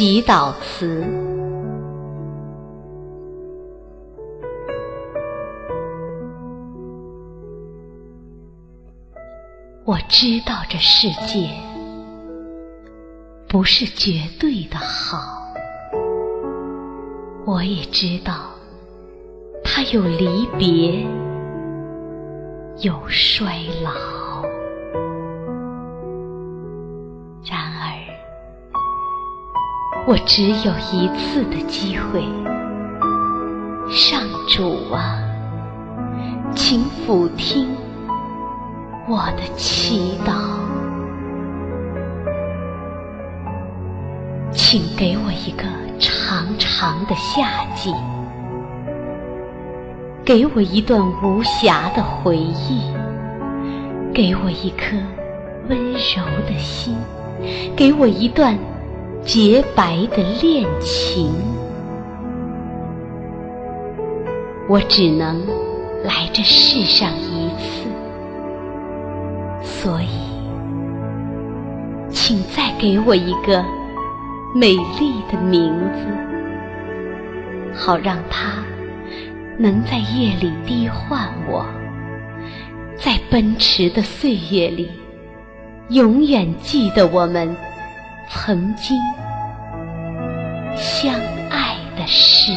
祈祷词。我知道这世界不是绝对的好，我也知道它有离别，有衰老。我只有一次的机会，上主啊，请俯听。我的祈祷，请给我一个长长的夏季，给我一段无暇的回忆，给我一颗温柔的心，给我一段洁白的恋情。我只能来这世上一次。所以，请再给我一个美丽的名字，好让它能在夜里低唤我，在奔驰的岁月里，永远记得我们曾经相爱的事。